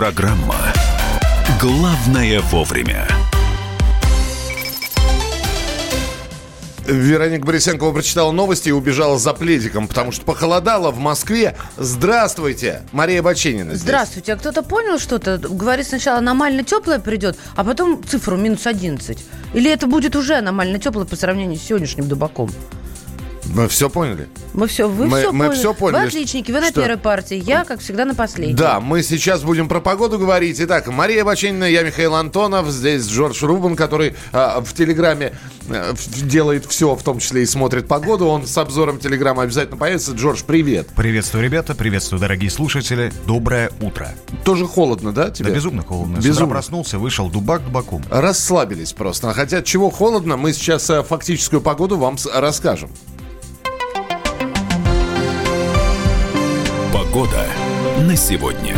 Программа «Главное вовремя». Вероника Борисенкова прочитала новости и убежала за пледиком, потому что похолодало в Москве. Здравствуйте, Мария Баченина здесь. Здравствуйте. А кто-то понял что-то? Говорит, сначала аномально теплое придет, а потом цифру минус 11. Или это будет уже аномально теплое по сравнению с сегодняшним дубаком? Мы все поняли. Мы все, вы Мы- все мы поняли. всё поняли, Вы отличники, вы на что- первой партии, я, как всегда, на последней. Да, мы сейчас будем про погоду говорить. Итак, Мария Баченина, я Михаил Антонов, здесь Джордж Рубан, который а, в Телеграме а, делает все, в том числе и смотрит погоду. Он с обзором Телеграма обязательно появится. Джордж, привет. Приветствую, ребята, приветствую, дорогие слушатели. Доброе утро. Тоже холодно, да, тебе? Да безумно холодно. С Безумно. утра проснулся, вышел дубак дубаком. Расслабились просто. Хотя чего холодно, мы сейчас а, фактическую погоду вам с- расскажем. Погода на сегодня.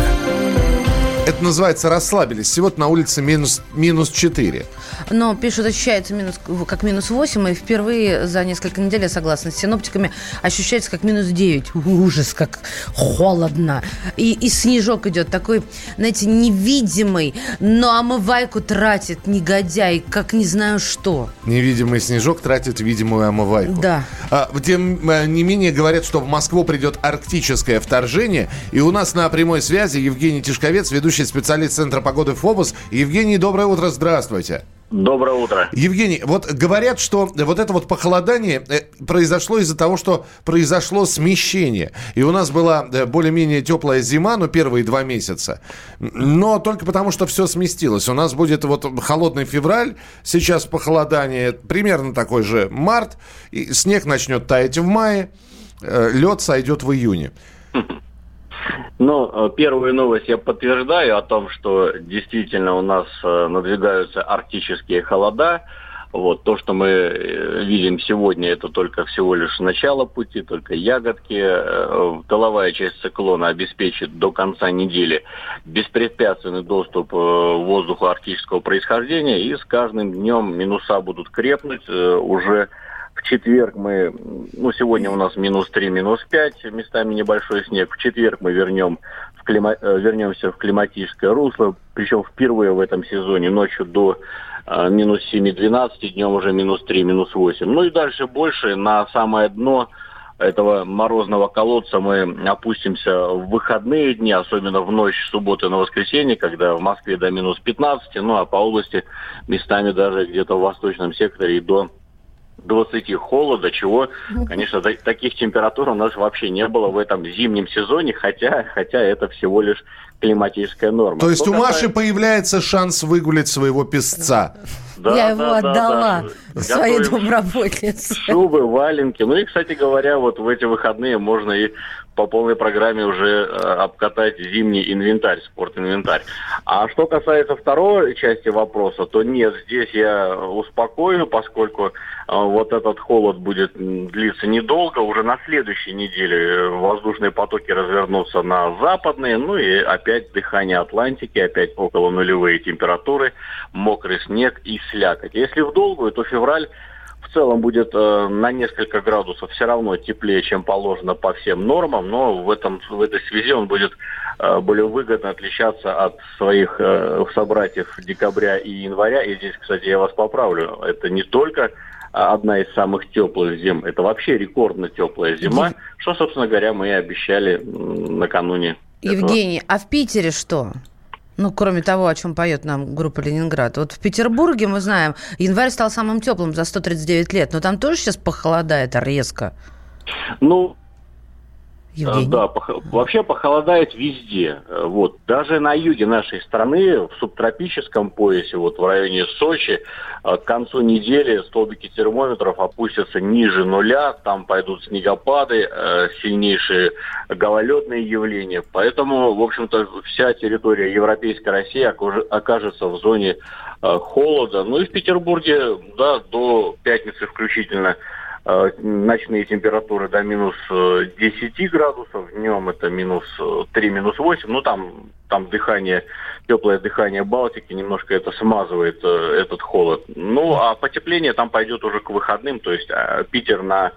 Это называется расслабились. Сегодня на улице минус, минус 4. Но пишут, ощущается минус, как минус 8, и впервые за несколько недель, я согласна с синоптиками, ощущается как минус 9. Ужас, как холодно. И, и снежок идет такой, знаете, невидимый, но омывайку тратит негодяй, как не знаю что. Невидимый снежок тратит видимую омывайку. Да. А, тем э, не менее, говорят, что в Москву придет арктическое вторжение. И у нас на прямой связи Евгений Тишковец, ведущий специалист Центра погоды ФОБОС. Евгений, доброе утро, здравствуйте. Доброе утро. Евгений, вот говорят, что вот это вот похолодание э, произошло из-за того, что произошло смещение. И у нас была э, более-менее теплая зима, ну, первые два месяца. Но только потому, что все сместилось. У нас будет вот холодный февраль, сейчас похолодание, примерно такой же март, и снег начнет таять в мае, э, лед сойдет в июне. Ну, первую новость я подтверждаю о том, что действительно у нас э, надвигаются арктические холода. Вот то, что мы э, видим сегодня, это только всего лишь начало пути, только ягодки. Тыловая часть циклона обеспечит до конца недели беспрепятственный доступ воздуха арктического происхождения, и с каждым днем минуса будут крепнуть. Уже четверг мы, ну, сегодня у нас минус 3, минус 5, местами небольшой снег. В четверг мы вернем в клима- э, вернемся в климатическое русло, причем впервые в этом сезоне ночью до э, минус 7-12, днем уже минус 3, минус 8. Ну и дальше больше, на самое дно этого морозного колодца мы опустимся в выходные дни, особенно в ночь субботы на воскресенье, когда в Москве до минус 15, ну а по области местами даже где-то в восточном секторе и до 20 холода, чего, конечно, та- таких температур у нас вообще не было в этом зимнем сезоне, хотя, хотя это всего лишь климатическая норма. То есть Что у Маши касается- появляется шанс выгулять своего песца. Да, я да, его да, отдала да. своей Готовим домработнице. Шубы, валенки. Ну и, кстати говоря, вот в эти выходные можно и по полной программе уже э, обкатать зимний инвентарь, спортинвентарь. А что касается второй части вопроса, то нет, здесь я успокою, поскольку э, вот этот холод будет длиться недолго. Уже на следующей неделе э, воздушные потоки развернутся на западные, ну и опять дыхание Атлантики, опять около нулевые температуры, мокрый снег и слякоть. Если в долгую, то февраль в целом будет э, на несколько градусов все равно теплее, чем положено по всем нормам, но в, этом, в этой связи он будет э, более выгодно отличаться от своих э, собратьев декабря и января. И здесь, кстати, я вас поправлю, это не только а, одна из самых теплых зим, это вообще рекордно теплая зима, что, собственно говоря, мы и обещали накануне. этого. Евгений, а в Питере что? Ну, кроме того, о чем поет нам группа Ленинград. Вот в Петербурге, мы знаем, январь стал самым теплым за 139 лет, но там тоже сейчас похолодает резко. Ну, Евгений. Да, пох- вообще похолодает везде. Вот. Даже на юге нашей страны, в субтропическом поясе, вот в районе Сочи, э, к концу недели столбики термометров опустятся ниже нуля, там пойдут снегопады, э, сильнейшие гололедные явления. Поэтому, в общем-то, вся территория Европейской России окажется в зоне э, холода. Ну и в Петербурге, да, до пятницы включительно ночные температуры до минус э, 10 градусов, днем это минус э, 3, минус 8, ну там, там дыхание, теплое дыхание Балтики немножко это смазывает э, этот холод. Ну а потепление там пойдет уже к выходным, то есть э, Питер на э,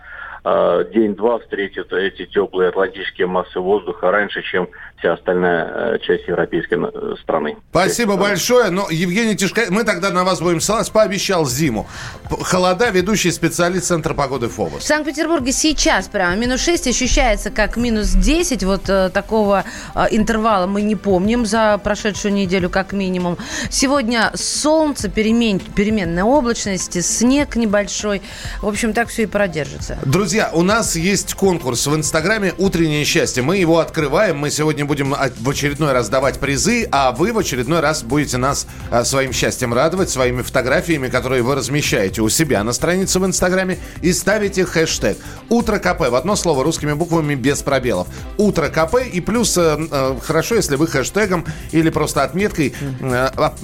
день-два встретит эти теплые атлантические массы воздуха раньше, чем вся остальная э, часть европейской э, страны. Спасибо большое. Но, Евгений Тишка, мы тогда на вас будем ссылаться. Пообещал зиму. Холода, ведущий специалист Центра погоды В ФОБОС. Санкт-Петербурге сейчас прямо минус 6 ощущается как минус 10. Вот э, такого э, интервала мы не помним за прошедшую неделю как минимум. Сегодня солнце, перемен, переменная облачность, снег небольшой. В общем, так все и продержится. Друзья, у нас есть конкурс в Инстаграме «Утреннее счастье». Мы его открываем. Мы сегодня будем в очередной раз давать призы, а вы в очередной раз будете нас а, своим счастьем радовать, своими фотографиями, которые вы размещаете у себя на странице в Инстаграме и ставите хэштег «Утро КП» в одно слово русскими буквами без пробелов. «Утро КП» и плюс э, э, хорошо, если вы хэштегом или просто отметкой э, а,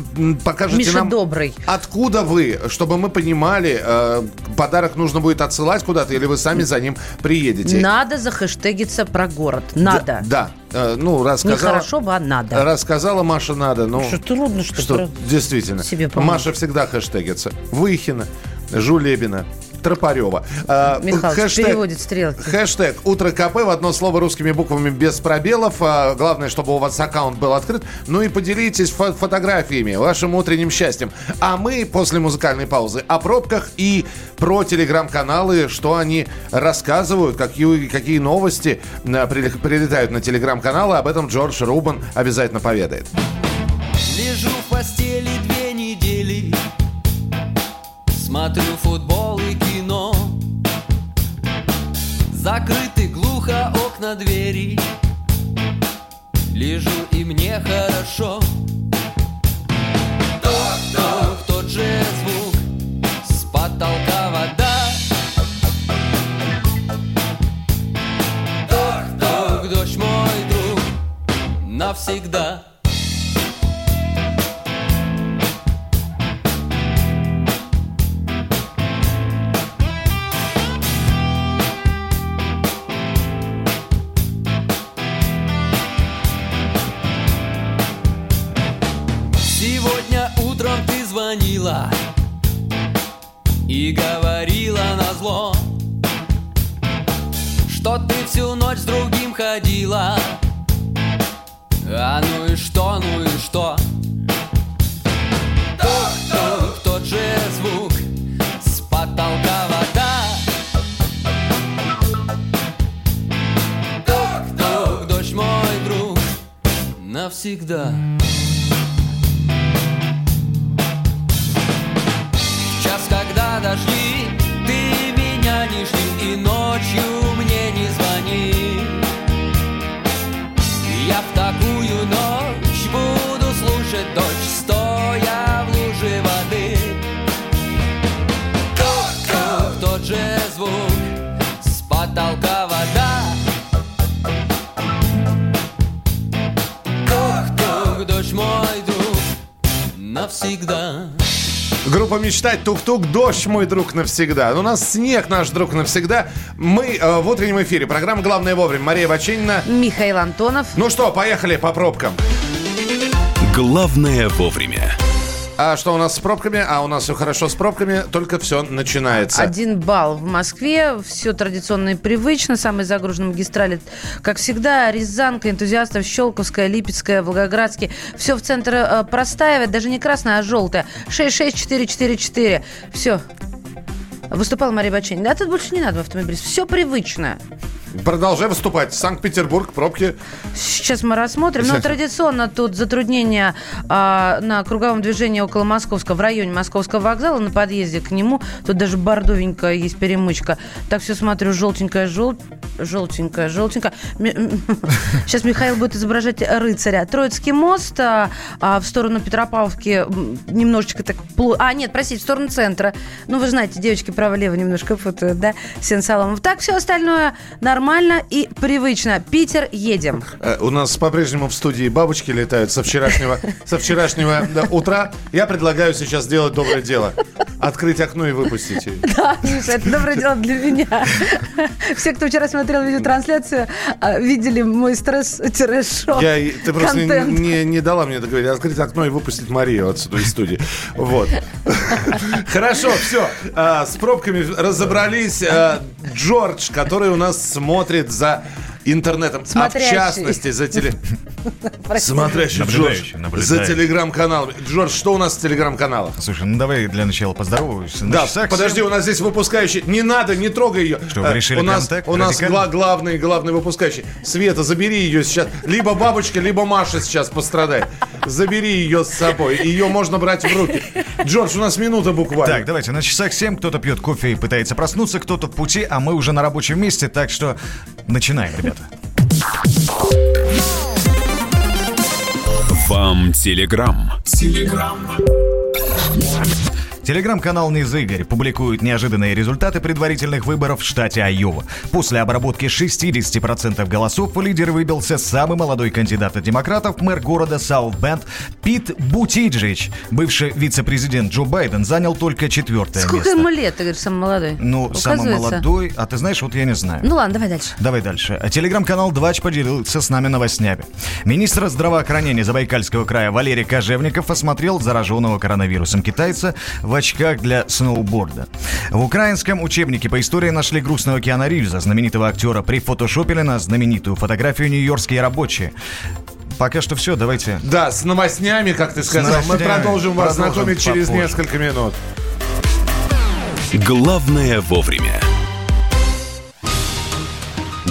покажете Миша нам... добрый. Откуда вы, чтобы мы понимали, э, подарок нужно будет отсылать куда-то, или вы сами за ним приедете? Надо захэштегиться про город. Надо. Да. Э, ну, раз Не хорошо бы, а надо. рассказала Маша, надо. Ну, Что трудно, что, что, про- действительно. себе помочь. Маша всегда хэштегится. Выхина, Жулебина, Тропарева. Э, Михалыч переводит стрелки. Хэштег «Утро КП» в одно слово русскими буквами без пробелов. А, Главное, чтобы у вас аккаунт был открыт. Ну и поделитесь фо- фотографиями, вашим утренним счастьем. А мы после музыкальной паузы о пробках и про телеграм-каналы, что они рассказывают, какие, какие новости а, прилетают на телеграм-каналы. Об этом Джордж Рубан обязательно поведает. Лежу в постели две недели Смотрю футбол Закрыты И ночью мне не звони. Я в такую ночь буду слушать дождь Стоя в луже воды. Ток-ток, тот же звук С потолка вода. Ток-ток, дождь мой друг Навсегда Группа «Мечтать», тук-тук, дождь, мой друг, навсегда. У нас снег, наш друг, навсегда. Мы э, в утреннем эфире. Программа «Главное вовремя». Мария Баченина. Михаил Антонов. Ну что, поехали по пробкам. Главное вовремя. А что у нас с пробками? А у нас все хорошо с пробками, только все начинается. Один балл в Москве. Все традиционно и привычно. Самые загруженные магистрали, как всегда, Рязанка, энтузиастов, Щелковская, Липецкая, Волгоградский. Все в центр э, простаивает. Даже не красное, а желтое. 66444. Все. Выступала Мария Баченина. Да, тут больше не надо в автомобилист. Все привычно. Продолжай выступать. Санкт-Петербург, пробки. Сейчас мы рассмотрим. Но традиционно тут затруднения а, на круговом движении около Московского, в районе Московского вокзала, на подъезде к нему. Тут даже бордовенькая есть перемычка. Так все смотрю, желтенькая, жел... желтенькая, желтенькая. Сейчас Михаил будет изображать рыцаря. Троицкий мост а, а, в сторону Петропавловки немножечко так... А, нет, простите, в сторону центра. Ну, вы знаете, девочки право-лево немножко путают, да, Сенсалом. Так все остальное нормально. Нормально и привычно. Питер, едем. Э, У нас по-прежнему в студии бабочки летают со вчерашнего, со вчерашнего утра. Я предлагаю сейчас сделать доброе дело. Открыть окно и выпустить ее. Да, Миша, это доброе дело для меня. Все, кто вчера смотрел видеотрансляцию, а, видели мой. Я, и- ты просто не, не- не дала мне договорить. Открыть окно и выпустить Марию отсюда из студии. Вот. Хорошо, все. С пробками разобрались. А, Джордж, который у нас смотрит за интернетом, а в Смотрящий. частности за теле... Смотрящий Джордж за наблюдающий. телеграм-каналом. Джордж, что у нас в телеграм-каналах? Слушай, ну давай для начала поздороваемся. Да, подожди, у нас здесь выпускающий. Не надо, не трогай ее. Что, вы Э, решили у нас, у нас гла- главный, главный выпускающий. Света, забери ее сейчас. Либо бабочка, либо Маша сейчас пострадает. Забери ее с собой. Ее можно брать в руки. Джордж, у нас минута буквально. Так, давайте, на часах 7 кто-то пьет кофе и пытается проснуться, кто-то в пути, а мы уже на рабочем месте, так что начинаем, ребята. Вам телеграм. Телеграм-канал «Низ Игорь» публикует неожиданные результаты предварительных выборов в штате Айова. После обработки 60% голосов лидер выбился самый молодой кандидат от демократов, мэр города Саут-Бенд Пит Бутиджич. Бывший вице-президент Джо Байден занял только четвертое Сколько место. ему лет, ты говоришь, самый молодой? Ну, самый молодой, а ты знаешь, вот я не знаю. Ну ладно, давай дальше. Давай дальше. Телеграм-канал «Двач» поделился с нами новостями. Министр здравоохранения Забайкальского края Валерий Кожевников осмотрел зараженного коронавирусом китайца в очках для сноуборда. В украинском учебнике по истории нашли грустного Киана Ривза, знаменитого актера, прифотошопили на знаменитую фотографию нью-йоркские рабочие. Пока что все, давайте. Да, с новостями, как ты сказал. Мы продолжим вас Продолжим знакомить через попозже. несколько минут. Главное вовремя.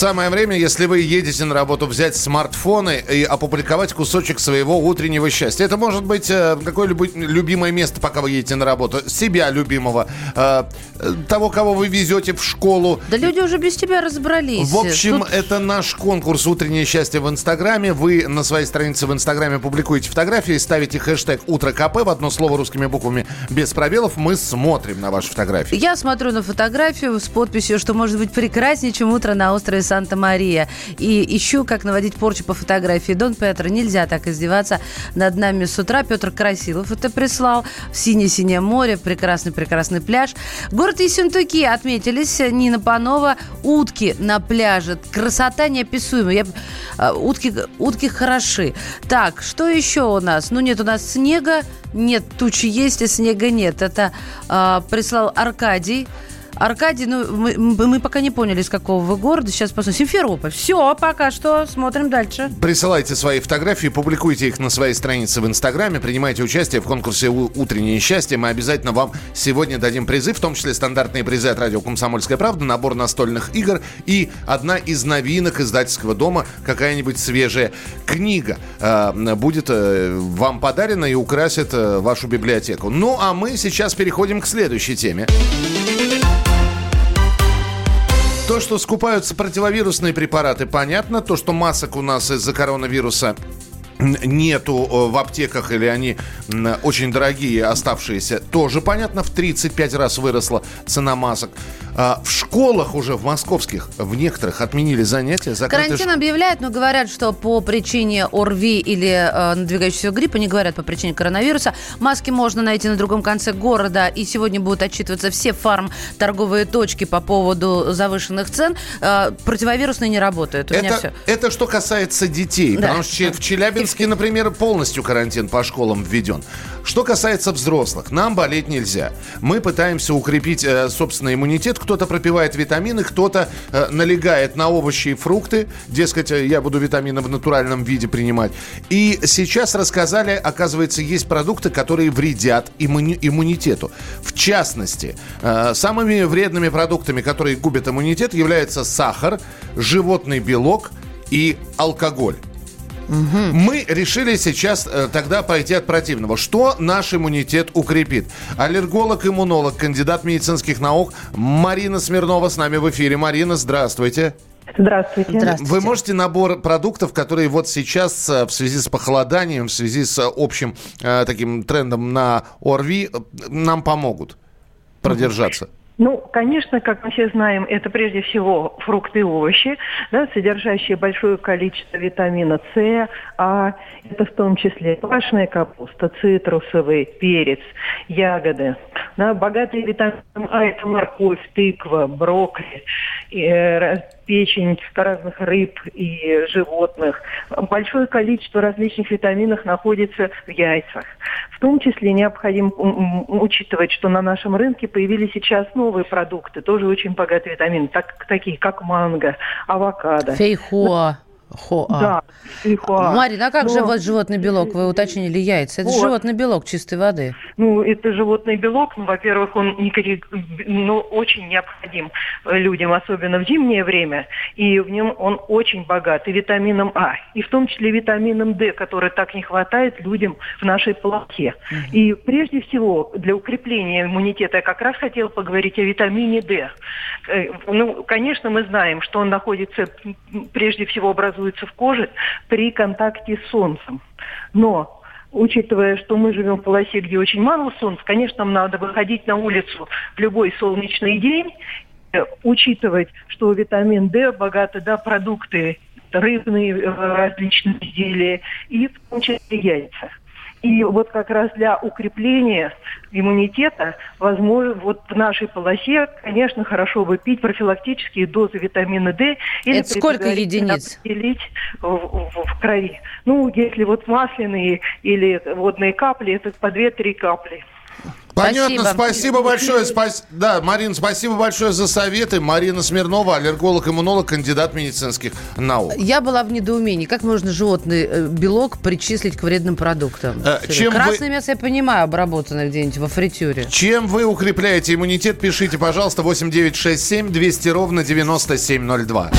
Самое время, если вы едете на работу, взять смартфоны и опубликовать кусочек своего утреннего счастья. Это может быть э, какое-либо любимое место, пока вы едете на работу. Себя любимого, э, того, кого вы везете в школу. Да люди уже без тебя разобрались. В общем, Тут это наш конкурс «Утреннее счастье» в Инстаграме. Вы на своей странице в Инстаграме публикуете фотографии, ставите хэштег «Утро КП» в одно слово русскими буквами без пробелов. Мы смотрим на ваши фотографии. Я смотрю на фотографию с подписью, что может быть прекраснее, чем утро на острове Санта-Мария. И ищу, как наводить порчу по фотографии. Дон Петро, нельзя так издеваться над нами с утра. Петр Красилов это прислал. Синее-синее море, прекрасный-прекрасный пляж. Город Ессентуки отметились. Нина Панова. Утки на пляже. Красота неописуемая. Я, а, утки, утки хороши. Так, что еще у нас? Ну, нет у нас снега. Нет, тучи есть, и снега нет. Это а, прислал Аркадий. Аркадий, ну, мы, мы пока не поняли, из какого вы города. Сейчас посмотрим. Симферополь. Все, пока что. Смотрим дальше. Присылайте свои фотографии, публикуйте их на своей странице в Инстаграме, принимайте участие в конкурсе «У- «Утреннее счастье». Мы обязательно вам сегодня дадим призы, в том числе стандартные призы от радио «Комсомольская правда», набор настольных игр и одна из новинок издательского дома, какая-нибудь свежая книга э, будет э, вам подарена и украсит э, вашу библиотеку. Ну, а мы сейчас переходим к следующей теме. То, что скупаются противовирусные препараты, понятно. То, что масок у нас из-за коронавируса нету э, в аптеках или они очень дорогие оставшиеся, тоже понятно. В 35 раз выросла цена масок. А, в школах уже, в московских, в некоторых отменили занятия. Карантин ш- объявляют, но говорят, что по причине ОРВИ или э, надвигающегося гриппа, не говорят по причине коронавируса. Маски можно найти на другом конце города, и сегодня будут отчитываться все фарм-торговые точки по поводу завышенных цен. Э, противовирусные не работают. У меня все. Это, это что касается детей. Да. Потому что в Челябинске, например, полностью карантин по школам введен. Что касается взрослых, нам болеть нельзя. Мы пытаемся укрепить э, собственный иммунитет. Кто-то пропивает витамины, кто-то э, налегает на овощи и фрукты. Дескать, э, я буду витамины в натуральном виде принимать. И сейчас рассказали, оказывается, есть продукты, которые вредят иммуни- иммунитету. В частности, э, самыми вредными продуктами, которые губят иммунитет, являются сахар, животный белок и алкоголь. Мы решили сейчас э, тогда пойти от противного. Что наш иммунитет укрепит? Аллерголог, иммунолог, кандидат медицинских наук Марина Смирнова с нами в эфире. Марина, здравствуйте. Здравствуйте. Здравствуйте. Вы можете набор продуктов, которые вот сейчас э, в связи с похолоданием, в связи с э, общим э, таким трендом на ОРВИ, э, нам помогут продержаться? Ну, конечно, как мы все знаем, это прежде всего фрукты и овощи, да, содержащие большое количество витамина С, а это в том числе квашеная капуста, цитрусовый, перец, ягоды. Да, богатые витамином А – это морковь, тыква, брокколи, э, печень разных рыб и животных. Большое количество различных витаминов находится в яйцах. В том числе необходимо учитывать, что на нашем рынке появились сейчас новые продукты, тоже очень богатые витамины, так, такие как манго, авокадо. Фейхоа. Хоа. Да, фейхоа. Марина, а как же Но- вот животный белок? Вы уточнили яйца. Это Вот. животный белок чистой воды. Ну, это животный белок, ну, во-первых, он никаких- ну, очень необходим э, людям, особенно в зимнее время, и в нем он очень богат и витамином А, и в том числе витамином D, который так не хватает людям в нашей полосе. И прежде всего для укрепления иммунитета я как раз хотела поговорить о витамине D. Э, Ну, конечно, мы знаем, что он находится, прежде всего образуется в коже при контакте с солнцем. Но учитывая, что мы живем в полосе, где очень мало солнца, конечно, нам надо выходить на улицу в любой солнечный день, э, учитывать, что витамин D богаты да, продукты рыбные э, различные изделия и в том числе яйца. И вот как раз для укрепления иммунитета, возможно, вот в нашей полосе, конечно, хорошо бы пить профилактические дозы витамина D. Или Это сколько единиц? определить в, в- в крови. Ну, если вот масляные или водные капли, это по 2-3 капли. Понятно, Спасибо. спасибо большое. спас- Да, Марин, спасибо большое за советы. Марина Смирнова, аллерголог-иммунолог, кандидат медицинских наук. Я была в недоумении. Как можно животный э, белок причислить к вредным продуктам? Э, чем вы- Красное мясо, я понимаю, обработанное где-нибудь во фритюре. Чем вы укрепляете иммунитет, пишите, пожалуйста, 8967 200 ровно 9702.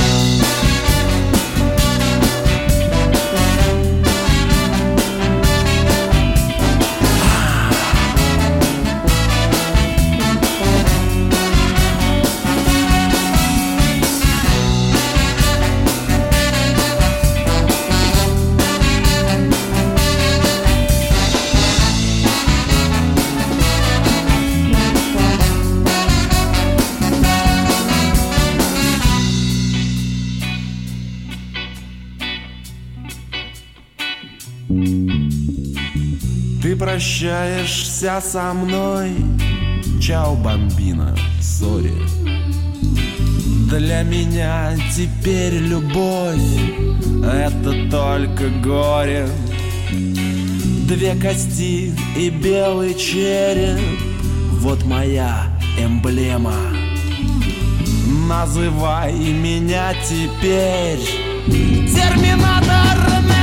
Прощаешься со мной? Чао, бомбина, сори Для меня теперь любовь Это только горе. Две кости и белый череп Вот моя эмблема. Называй меня теперь Терминатор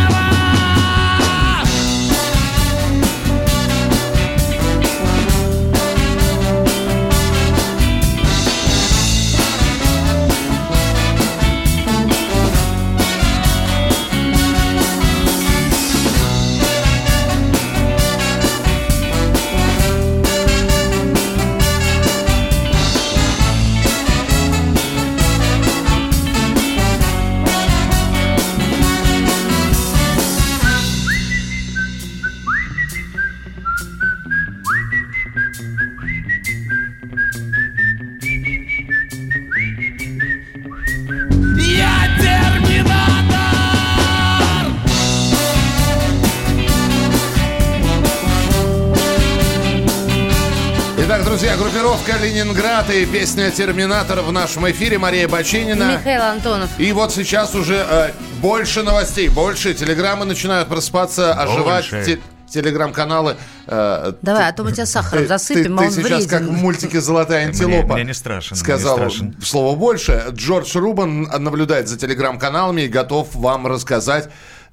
группировка «Ленинград» и песня «Терминатор» в нашем эфире. Мария Бачинина. Михаил Антонов. И вот сейчас уже э, больше новостей, больше. Телеграммы начинают просыпаться, оживать. Больше. Те- телеграм-каналы. э, Давай, а то мы тебя сахаром ты, засыпем, ты- а ты он сейчас как в вреден. мультике «Золотая антилопа». мне не мне не Сказал страшен. слово больше. Джордж Рубан наблюдает за телеграм-каналами и готов вам рассказать,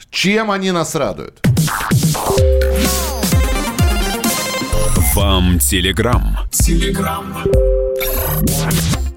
чем они нас радуют. Вам Телеграм.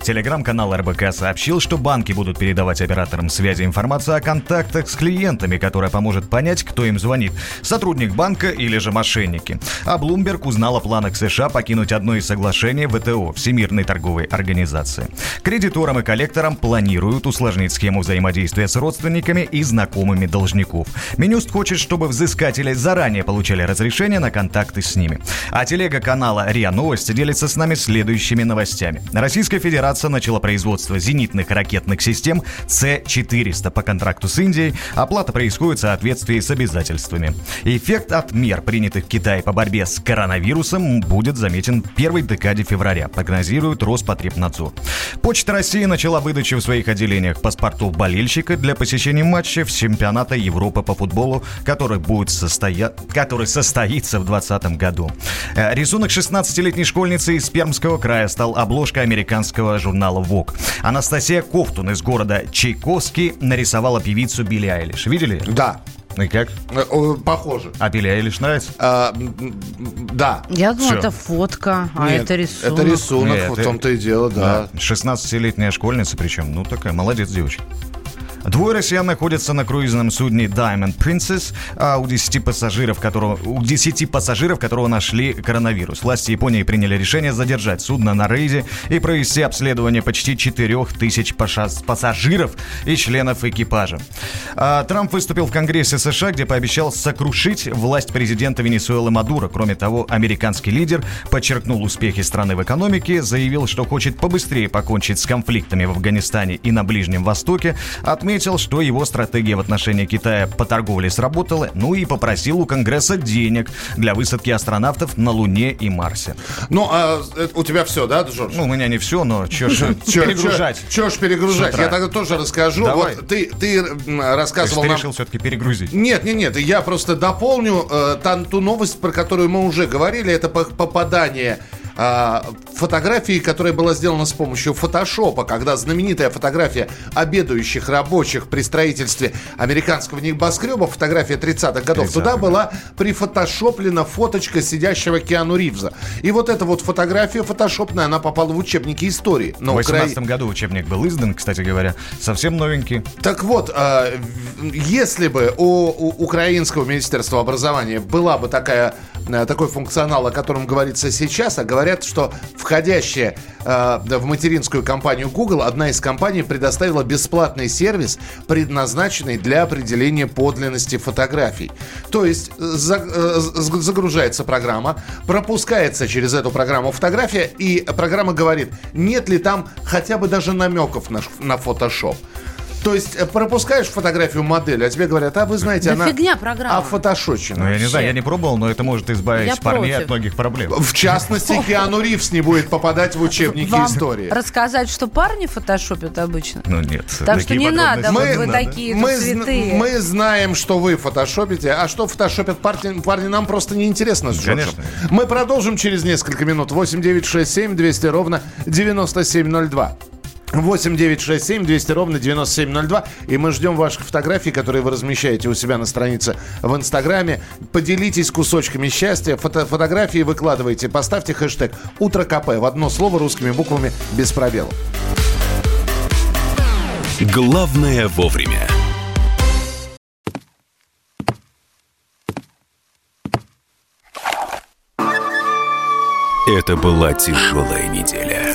Телеграм-канал РБК сообщил, что банки будут передавать операторам связи информацию о контактах с клиентами, которая поможет понять, кто им звонит – сотрудник банка или же мошенники. А Bloomberg узнал о планах США покинуть одно из соглашений ВТО – Всемирной торговой организации. Кредиторам и коллекторам планируют усложнить схему взаимодействия с родственниками и знакомыми должников. Минюст хочет, чтобы взыскатели заранее получали разрешение на контакты с ними. А телега канала РИА Новости делится с нами следующими новостями. Российская Федерация начала производство зенитных ракетных систем С-400 по контракту с Индией. Оплата происходит в соответствии с обязательствами. Эффект от мер, принятых в Китае по борьбе с коронавирусом, будет заметен в первой декаде февраля, прогнозирует Роспотребнадзор. Почта России начала выдачу в своих отделениях паспортов болельщика для посещения матчей в чемпионата Европы по футболу, который будет состоя... который состоится в 2020 году. Э, Рисунок 16-летней школьницы из Пермского края стал обложкой американского журнала Vogue. Анастасия Кофтун из города Чайковский нарисовала певицу Билли Айлиш. Видели? Да, Ну и как? э, похоже. А Билли Айлиш нравится? А, да. Я думала, Всё. это фотка, а Нет, это рисунок. Это рисунок, Нет, в том-то и дело, да. 16-летняя школьница, причем, ну такая, молодец девочка. Двое россиян находятся на круизном судне Diamond Princess, а у 10 пассажиров, которого, у 10 пассажиров которого нашли коронавирус. Власти Японии приняли решение задержать судно на рейде и провести обследование почти 4000 паша- пассажиров и членов экипажа. А, Трамп выступил в Конгрессе США, где пообещал сокрушить власть президента Венесуэлы Мадуро. Кроме того, американский лидер подчеркнул успехи страны в экономике, заявил, что хочет побыстрее покончить с конфликтами в Афганистане и на Ближнем Востоке, отметил, что его стратегия в отношении Китая по торговле сработала, ну и попросил у Конгресса денег для высадки астронавтов на Луне и Марсе. Ну, а э, у тебя все, да, Джордж? Ну, у меня не все, но чё ж перегружать. Чё, ж перегружать? Я тогда тоже расскажу. Вот ты, ты рассказывал ты нам... решил все-таки перегрузить? Нет, нет, нет, я просто дополню э, ту новость, про которую мы уже говорили, это по- попадание фотографии, которая была сделана с помощью фотошопа, когда знаменитая фотография обедающих рабочих при строительстве американского небоскреба, фотография 30-х годов, 30-х, туда да. была прифотошоплена фоточка сидящего Киану Ривза. И вот эта вот фотография фотошопная, она попала в учебники истории. В на 2018 году учебник был издан, кстати говоря, совсем новенький. Так вот, а, если бы у, у украинского министерства образования была бы такая, такой функционал, о котором говорится сейчас, а говорят, что входящая э, в материнскую компанию Google, одна из компаний предоставила бесплатный сервис, предназначенный для определения подлинности фотографий. То есть э, э, загружается программа, пропускается через эту программу фотография, и программа говорит, нет ли там хотя бы даже намеков на, на фотошоп. То есть э, пропускаешь фотографию модели, а тебе говорят, а вы знаете, Да она фигня программа. офотошочена. Ну, я не знаю, я не пробовал, но это может избавить Я парней против. от многих проблем. В частности, Киану Ривз не будет попадать в учебники Вам истории. рассказать, что парни фотошопят обычно? Ну нет. Так что такие не надо, подробности вот вы надо. такие мы, святые. мы знаем, что вы фотошопите, а что фотошопят парни, парни нам просто неинтересно с Джорджем. Конечно. Мы продолжим через несколько минут. 8 9 6 7 200 ровно 9702. 8 9 6 7 200 ровно 9702. И мы ждем ваших фотографий, которые вы размещаете у себя на странице в Инстаграме. Поделитесь кусочками счастья. Фото- фотографии выкладывайте. Поставьте хэштег «Утро КП» в одно слово русскими буквами без пробелов. Главное вовремя. Это была тяжелая неделя.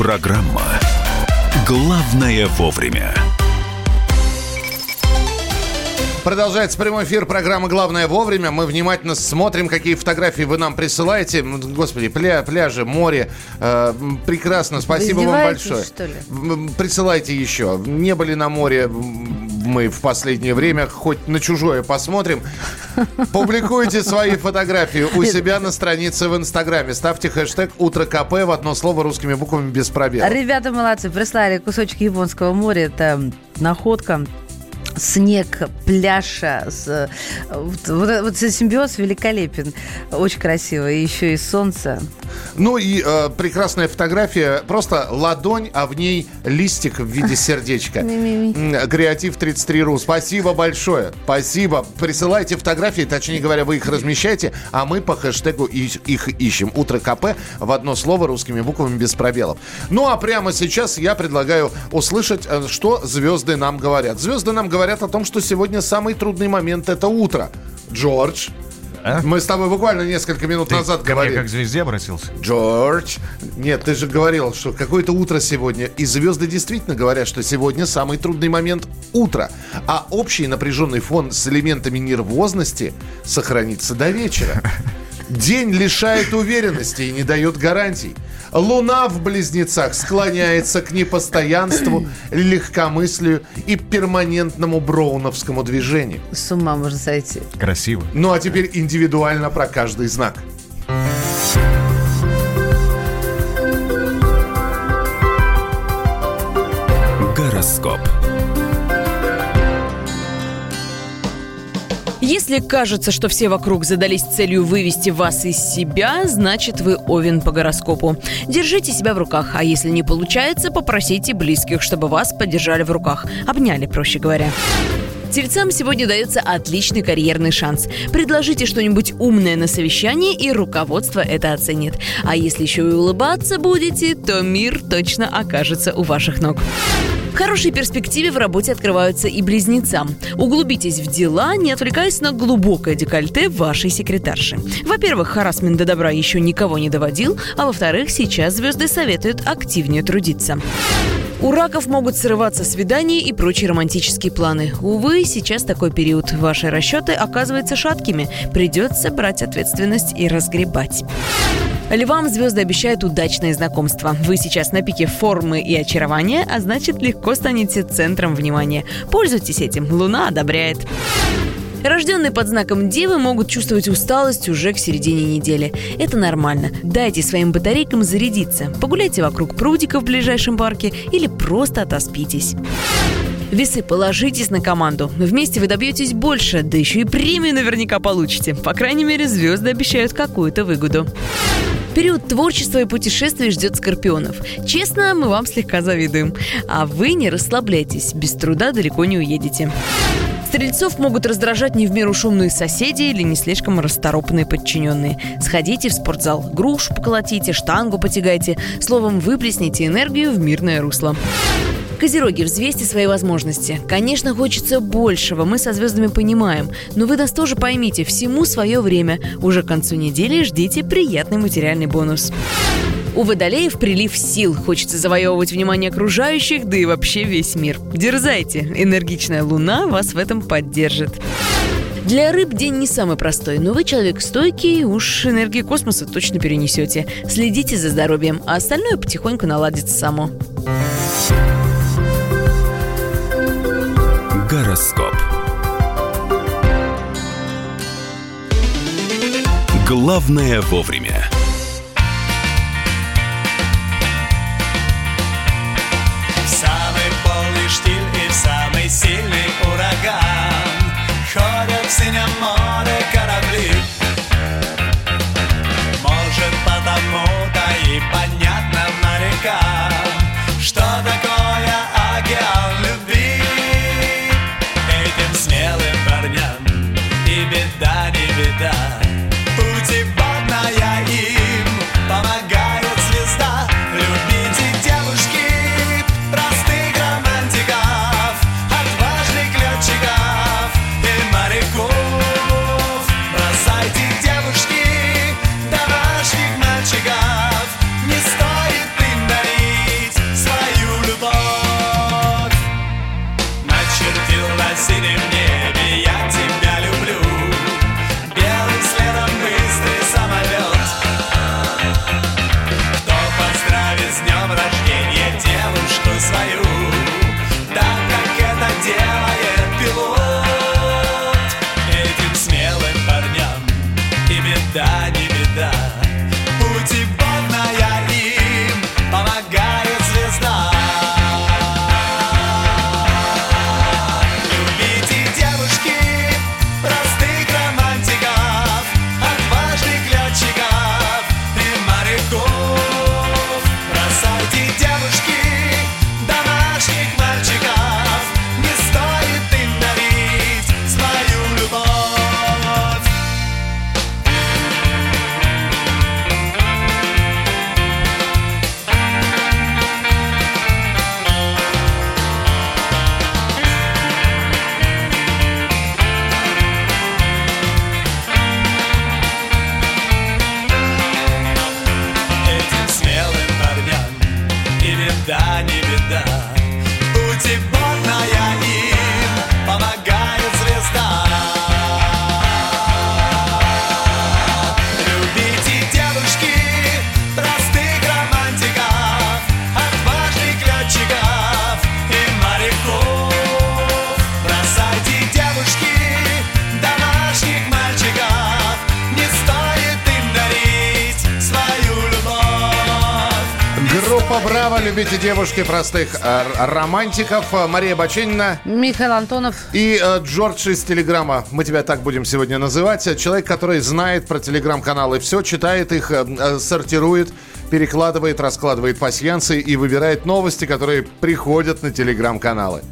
Программа «Главное вовремя». Продолжается прямой эфир программы «Главное вовремя». Мы внимательно смотрим, какие фотографии вы нам присылаете. Господи, пля, пляжи, море. Э, прекрасно, спасибо Вы вам большое. что ли? Присылайте еще. Не были на море мы в последнее время. Хоть на чужое посмотрим. Публикуйте свои фотографии у себя на странице в Инстаграме. Ставьте хэштег «Утро КП» в одно слово русскими буквами без пробела. Ребята молодцы, прислали кусочек Японского моря. Это находка снег, пляж, с, вот, вот, вот этот симбиоз великолепен. Очень красиво. И еще и солнце. Ну и э, прекрасная фотография. Просто ладонь, а в ней листик в виде сердечка. Креатив 33.ру. Спасибо большое. Спасибо. Присылайте фотографии, точнее говоря, вы их размещаете, а мы по хэштегу их ищем. Утро КП в одно слово русскими буквами без пробелов. Ну а прямо сейчас я предлагаю услышать, э, что звезды нам говорят. Звезды нам говорят о том, что сегодня самый трудный момент это утро. Джордж. А? Мы с тобой буквально несколько минут Ты назад ко мне говорили. как к звезде обратился? Джордж. Нет, ты же говорил, что какое-то утро сегодня. И звезды действительно говорят, что сегодня самый трудный момент утро. А общий напряженный фон с элементами нервозности сохранится до вечера. День лишает уверенности и не дает гарантий. Луна в близнецах склоняется к непостоянству, легкомыслию и перманентному броуновскому движению. С ума можно сойти. Красиво. Ну а теперь индивидуально про каждый знак. Гороскоп. Если кажется, что все вокруг задались целью вывести вас из себя, значит вы овен по гороскопу. Держите себя в руках, а если не получается, попросите близких, чтобы вас поддержали в руках. Обняли, проще говоря. Тельцам сегодня дается отличный карьерный шанс. Предложите что-нибудь умное на совещании, и руководство это оценит. А если еще и улыбаться будете, то мир точно окажется у ваших ног. Хорошие перспективы в работе открываются и близнецам. Углубитесь в дела, не отвлекаясь на глубокое декольте вашей секретарши. Во-первых, харасмент до добра еще никого не доводил, а во-вторых, сейчас звезды советуют активнее трудиться. У раков могут срываться свидания и прочие романтические планы. Увы, сейчас такой период. Ваши расчеты оказываются шаткими. Придется брать ответственность и разгребать. Львам звезды обещают удачное знакомство. Вы сейчас на пике формы и очарования, а значит легко станете центром внимания. Пользуйтесь этим, Луна одобряет. Рожденные под знаком Девы могут чувствовать усталость уже к середине недели. Это нормально. Дайте своим батарейкам зарядиться. Погуляйте вокруг прудика в ближайшем парке или просто отоспитесь. Весы, положитесь на команду. Вместе вы добьетесь больше, да еще и премию наверняка получите. По крайней мере, звезды обещают какую-то выгоду. Период творчества и путешествий ждет скорпионов. Честно, мы вам слегка завидуем. А вы не расслабляйтесь, без труда далеко не уедете. Стрельцов могут раздражать не в меру шумные соседи или не слишком расторопные подчиненные. Сходите в спортзал, грушу поколотите, штангу потягайте. Словом, выплесните энергию в мирное русло. Козероги, взвесьте свои возможности. Конечно, хочется большего, мы со звездами понимаем. Но вы нас тоже поймите, всему свое время. Уже к концу недели ждите приятный материальный бонус. У водолеев прилив сил. Хочется завоевывать внимание окружающих, да и вообще весь мир. Дерзайте. Энергичная луна вас в этом поддержит. Для рыб день не самый простой, но вы человек стойкий, уж энергии космоса точно перенесете. Следите за здоровьем, а остальное потихоньку наладится само. Гороскоп. Главное вовремя. Девушки простых э, романтиков. Э, Мария Баченина. Михаил Антонов. И э, Джордж из Телеграма. Мы тебя так будем сегодня называть. Человек, который знает про Телеграм-каналы все, читает их, сортирует, перекладывает, раскладывает пасьянцы и выбирает новости, которые приходят на Телеграм-каналы.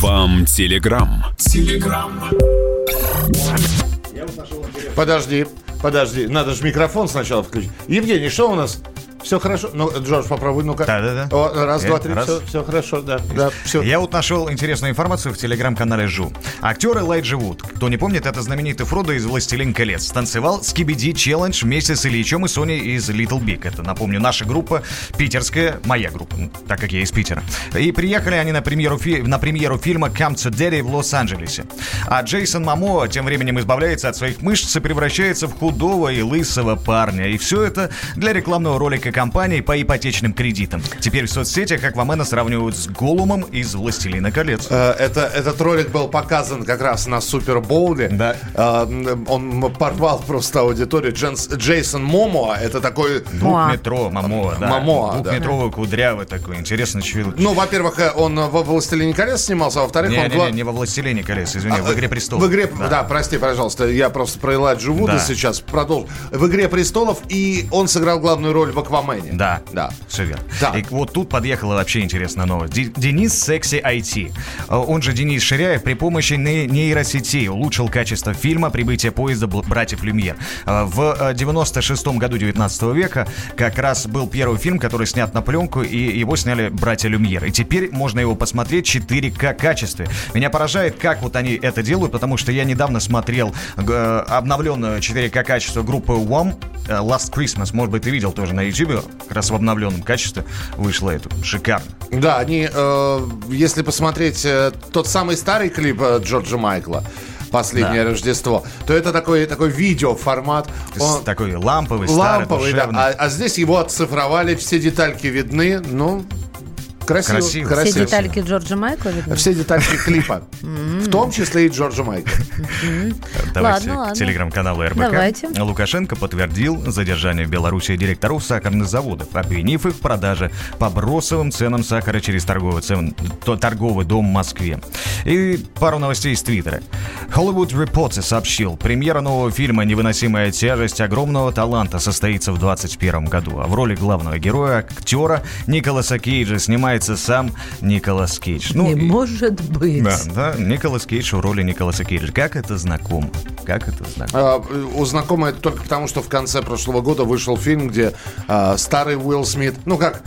Вам Телеграм. Телеграм. Подожди, подожди. Надо же микрофон сначала включить. Евгений, что у нас? Все хорошо? Ну, Джордж, попробуй, ну-ка. Да-да-да. О, раз, Э, два, три, раз. все, все хорошо, да. да все. Я вот нашел интересную информацию в телеграм-канале Жу. Актер Элайджа Вуд, кто не помнит, это знаменитый Фродо из «Властелин колец», танцевал Скибиди Челлендж вместе с Ильичом и Соней из Little Big. Это, напомню, наша группа питерская, моя группа, так как я из Питера. И приехали они на премьеру, фи- на премьеру фильма «Come to Daddy» в Лос-Анджелесе. А Джейсон Мамо тем временем избавляется от своих мышц и превращается в худого и лысого парня. И все это для рекламного ролика компании по ипотечным кредитам. Теперь в соцсетях Аквамена сравнивают с Голумом из «Властелина колец». Э, Это, этот ролик был показан как раз на Супербоуле. Да. Э, Он порвал просто аудиторию. Дженс- Джейсон Момоа, это такой... Двухметро, Мамоа, да. Мамоа, да. Двухметровый, кудрявый такой. Интересно, чего... Ну, во-первых, э, он во «Властелине колец» снимался, а во-вторых, он... Не-не-не, гла- не во «Властелине колец», извини, в «Игре престолов». В игре, да. прости, пожалуйста, я просто про Элайджа Вуда Да. сейчас продолжу. В игре престолов и он сыграл главную роль в Аквамене. Да, Да. все верно. Да. И вот тут подъехала вообще интересная новость. Денис Секси IT, э, он же Денис Ширяев, при помощи не- нейросетей улучшил качество фильма «Прибытие поезда братьев Люмьер». Э, В 96 году 19 века как раз был первый фильм, который снят на пленку, и его сняли братья Люмьер. И теперь можно его посмотреть в 4К качестве. Меня поражает, как вот они это делают, потому что я недавно смотрел э, обновленную 4К качество группы One э, Last Christmas. Может быть, ты видел тоже на YouTube, как раз в обновленном качестве вышло это. Шикарно. Да, они, э, если посмотреть э, тот самый старый клип э, Джорджа Майкла, «Последнее Да. Рождество», то это такой, такой видеоформат. Он- Такой ламповый, старый, ламповый, да. душевный. А, а здесь его оцифровали, все детальки видны. Ну, красиво. Красиво. Все красиво. детальки Джорджа Майкла видны? Все детальки клипа. В том числе и Джорджа Майкла. Давайте Ладно, к телеграм-каналу РБК. Давайте. Лукашенко подтвердил задержание в Беларуси директоров сахарных заводов, обвинив их в продаже по бросовым ценам сахара через торговый, цен- то- торговый дом в Москве. И пару новостей из Твиттера. Hollywood Reporter сообщил, премьера нового фильма «Невыносимая тяжесть огромного таланта» состоится в 2021 году. А в роли главного героя, актера Николаса Кейджа, снимается сам Николас Кейдж. Ну, Не и- может быть. да, да, Николас Кейдж в роли Николаса Кейджа. Как это знакомо? Как это знакомо? А, У знакомой это только потому, что в конце прошлого года вышел фильм, где а, старый Уилл Смит, ну как,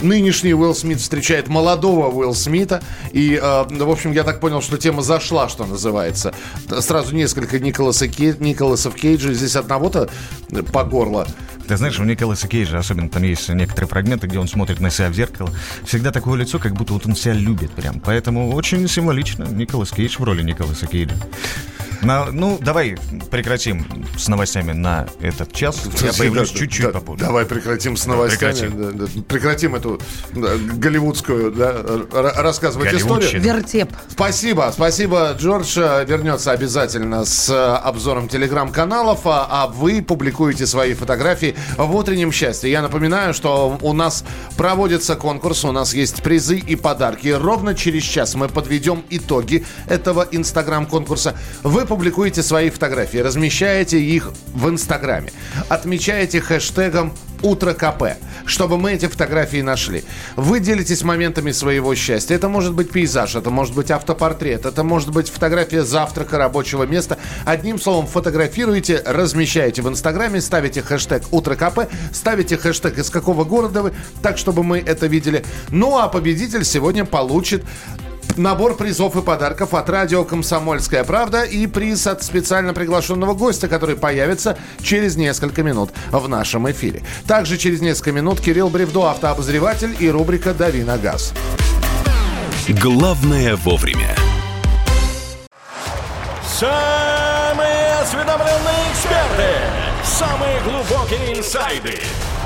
нынешний Уилл Смит встречает молодого Уилла Смита. И, а, в общем, я так понял, что тема зашла, что называется. Сразу несколько Николаса Кей- Николасов Кейджа. Здесь одного-то по горло. Ты знаешь, у Николаса Кейджа, особенно там есть некоторые фрагменты, где он смотрит на себя в зеркало, всегда такое лицо, как будто вот он себя любит прям. Поэтому очень символично Николас Кейдж в роли Николаса Кейджа. На- ну, давай прекратим с новостями на этот час. Я появлюсь Да, чуть-чуть да, попозже. Давай прекратим с новостями. Прекратим. Да, да. Прекратим эту да, голливудскую да, р- рассказывать историю. Вертеп. Спасибо, спасибо. Джордж вернется обязательно с э, обзором телеграм-каналов, а, а вы публикуете свои фотографии в утреннем счастье. Я напоминаю, что у нас проводится конкурс, у нас есть призы и подарки. Ровно через час мы подведем итоги этого инстаграм-конкурса. Вы публикуете свои фотографии, размещаете их в инстаграме, отмечаете хэштегом Утро КП, чтобы мы эти фотографии нашли. Вы делитесь моментами своего счастья. Это может быть пейзаж, это может быть автопортрет, это может быть фотография завтрака, рабочего места. Одним словом, фотографируете, размещаете в Инстаграме, ставите хэштег Утро КП, ставите хэштег из какого города вы, так, чтобы мы это видели. Ну, а победитель сегодня получит Набор призов и подарков от радио «Комсомольская правда» и приз от специально приглашенного гостя, который появится через несколько минут в нашем эфире. Также через несколько минут Кирилл Бревдо, автообозреватель и рубрика «Дави на газ». Главное вовремя. Самые осведомленные эксперты, самые глубокие инсайды,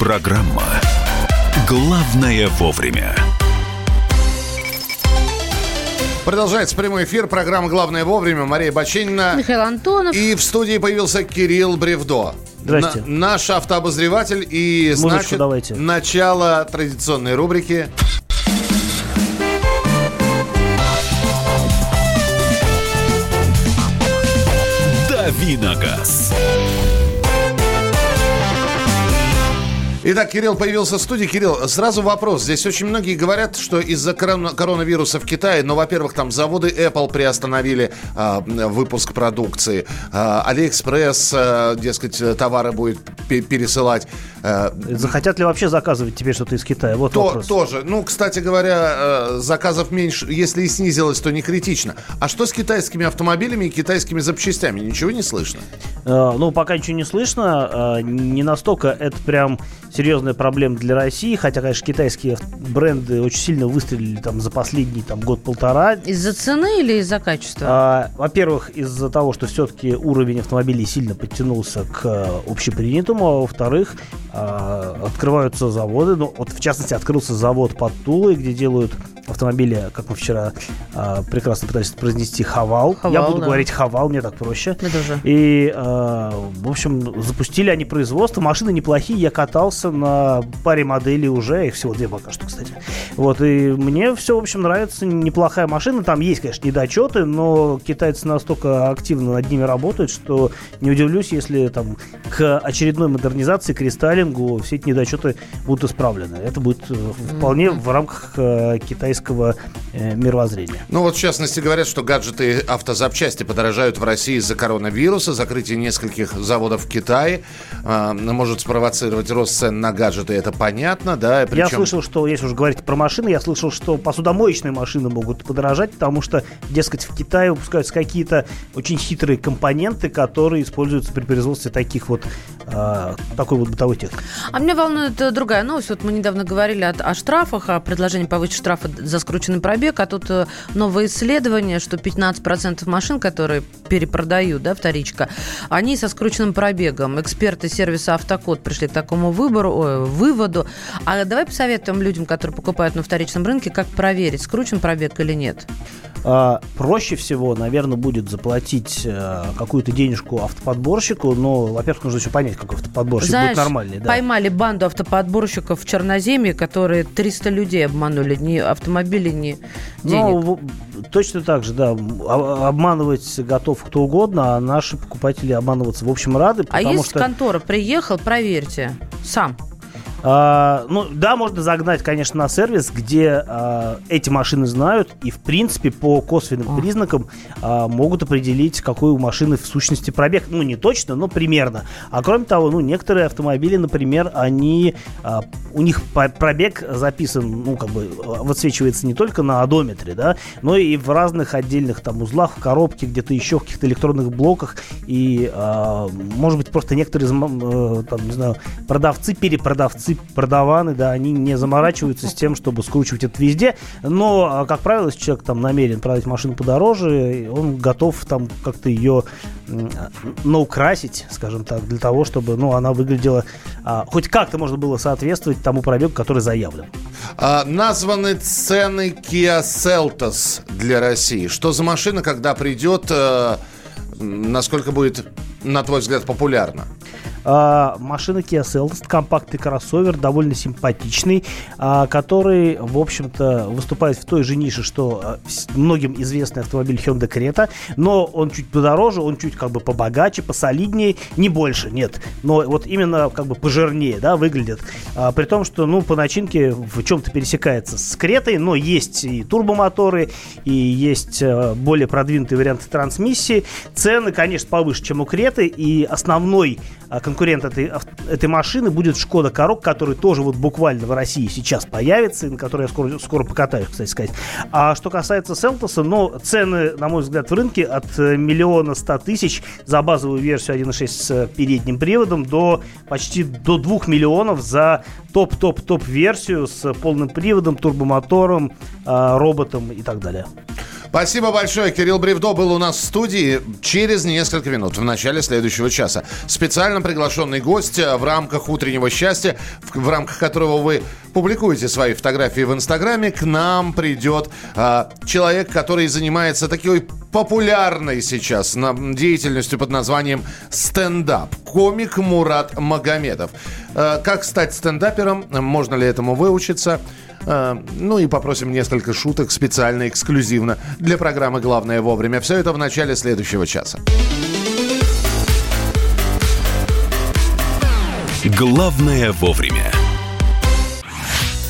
Программа «Главное вовремя». Продолжается прямой эфир. Программа «Главное вовремя». Мария Бачинина. Михаил Антонов. И в студии появился Кирилл Бревдо. Здрасте. На- наш автообозреватель. И, Музычку значит, давайте. начало традиционной рубрики. «Дави на газ». Итак, Кирилл появился в студии. Кирилл, сразу вопрос. Здесь очень многие говорят, что из-за корона- коронавируса в Китае, ну, во-первых, там заводы Apple приостановили а, выпуск продукции. А, Алиэкспресс, а, дескать, товары будет пе- пересылать. А, Захотят ли вообще заказывать тебе что-то из Китая? Вот то, вопрос. тоже. Ну, кстати говоря, э, заказов меньше. Если и снизилось, то не критично. А что с китайскими автомобилями и китайскими запчастями? Ничего не слышно? Э, Ну, пока ничего не слышно. Э, Не настолько это прям серьезная проблема для России. Хотя, конечно, китайские бренды очень сильно выстрелили там за последний там, год-полтора. Из-за цены или из-за качества? А, Во-первых, из-за того, что все-таки уровень автомобилей сильно подтянулся к э, общепринятому, а во-вторых, открываются заводы. Ну, вот в частности, открылся завод под Тулой, где делают автомобили, как мы вчера а, прекрасно пытались произнести, Хавал. Я Хавал, буду да. говорить Хавал, мне так проще. Я тоже. И, э, в общем, запустили они производство. Машины неплохие. Я катался на паре моделей уже. Их всего две пока что, кстати. Вот, и мне все, в общем, нравится. Неплохая машина. Там есть, конечно, недочеты, но китайцы настолько активно над ними работают, что не удивлюсь, если там к очередной модернизации, к рестайлингу все эти недочеты будут исправлены. Это будет э, вполне в рамках э, китайского э, мировоззрения. Ну вот, в частности, говорят, что гаджеты и автозапчасти подорожают в России из-за коронавируса. Закрытие нескольких заводов в Китае а, может спровоцировать рост цен на гаджеты. Это понятно, да? Я Причем- слышал, что, если уже говорить про машины, я слышал, что посудомоечные машины могут подорожать, потому что, дескать, в Китае выпускаются какие-то очень хитрые компоненты, которые используются при производстве таких вот, э, такой вот бытовой техники. А меня волнует э, другая новость. Вот мы недавно говорили о, о штрафах, о предложении повысить штрафы за скрученный пробег, а тут э, новое исследование, что 15% машин, которые перепродают, да, вторичка, они со скрученным пробегом. Эксперты сервиса «Автокод» пришли к такому выбору, ой, выводу. А давай посоветуем людям, которые покупают на вторичном рынке, как проверить, скручен пробег или нет. А, проще всего, наверное, будет заплатить э, какую-то денежку автоподборщику, но, во-первых, нужно еще понять, какой автоподборщик Знаешь, будет нормальный. Да. поймали банду автоподборщиков в Черноземье, которые 300 людей обманули, ни автомобили, ни денег. Ну, точно так же, да. А- Обманывать готов кто угодно, а наши покупатели обманываться, в общем, рады, а если что... контора приехал, проверьте. Сам. А, ну, да, можно загнать, конечно, на сервис, где а, эти машины знают и, в принципе, по косвенным признакам а, могут определить, какой у машины в сущности пробег. Ну, не точно, но примерно. А кроме того, ну, некоторые автомобили, например, они, а, у них пробег записан, ну, как бы, а, высвечивается не только на одометре, да, но и в разных отдельных там узлах, в коробке, где-то еще, в каких-то электронных блоках. И, а, может быть, просто некоторые, э, там, не знаю, продавцы, перепродавцы, продаваны, да, они не заморачиваются с тем, чтобы скручивать это везде. Но, а, как правило, если человек там намерен продать машину подороже, он готов там как-то ее м, наукрасить, скажем так, для того, чтобы, ну, она выглядела, а, хоть как-то можно было соответствовать тому пробегу, который заявлен. А, названы цены Kia Seltos для России. Что за машина, когда придет, э, насколько будет, на твой взгляд, популярна? А, машина Kia Seltos, компактный кроссовер, довольно симпатичный, а, который, в общем-то, выступает в той же нише, что а, многим известный автомобиль Hyundai Creta, но он чуть подороже, он чуть как бы побогаче, посолиднее, не больше, нет. Но вот именно как бы пожирнее, да, выглядит. При том, что, ну, по начинке в чем-то пересекается с Кретой, но есть и турбомоторы, и есть более продвинутые варианты трансмиссии. Цены, конечно, повыше, чем у Креты, и основной конкурент конкурент этой, этой машины будет Шкода Корок, который тоже вот буквально в России сейчас появится, на которой я скоро, скоро покатаюсь, кстати сказать. А что касается Селтоса, ну, цены, на мой взгляд, в рынке от э, миллиона ста тысяч за базовую версию 1.6 с э, передним приводом до почти до 2 миллионов за топ-топ-топ версию с полным приводом, турбомотором, э, роботом и так далее. Спасибо большое. Кирилл Бревдо был у нас в студии через несколько минут в начале следующего часа. Специально приглашенный гость э, в рамках «Утреннего счастья», в, в рамках которого вы публикуете свои фотографии в Инстаграме, к нам придет а, человек, который занимается такой популярной сейчас деятельностью под названием стендап. Комик Мурат Магомедов. Э, как стать стендапером? Можно ли этому выучиться? Э, Ну и попросим несколько шуток специально, эксклюзивно для программы «Главное вовремя». Все это в начале следующего часа. Главное вовремя.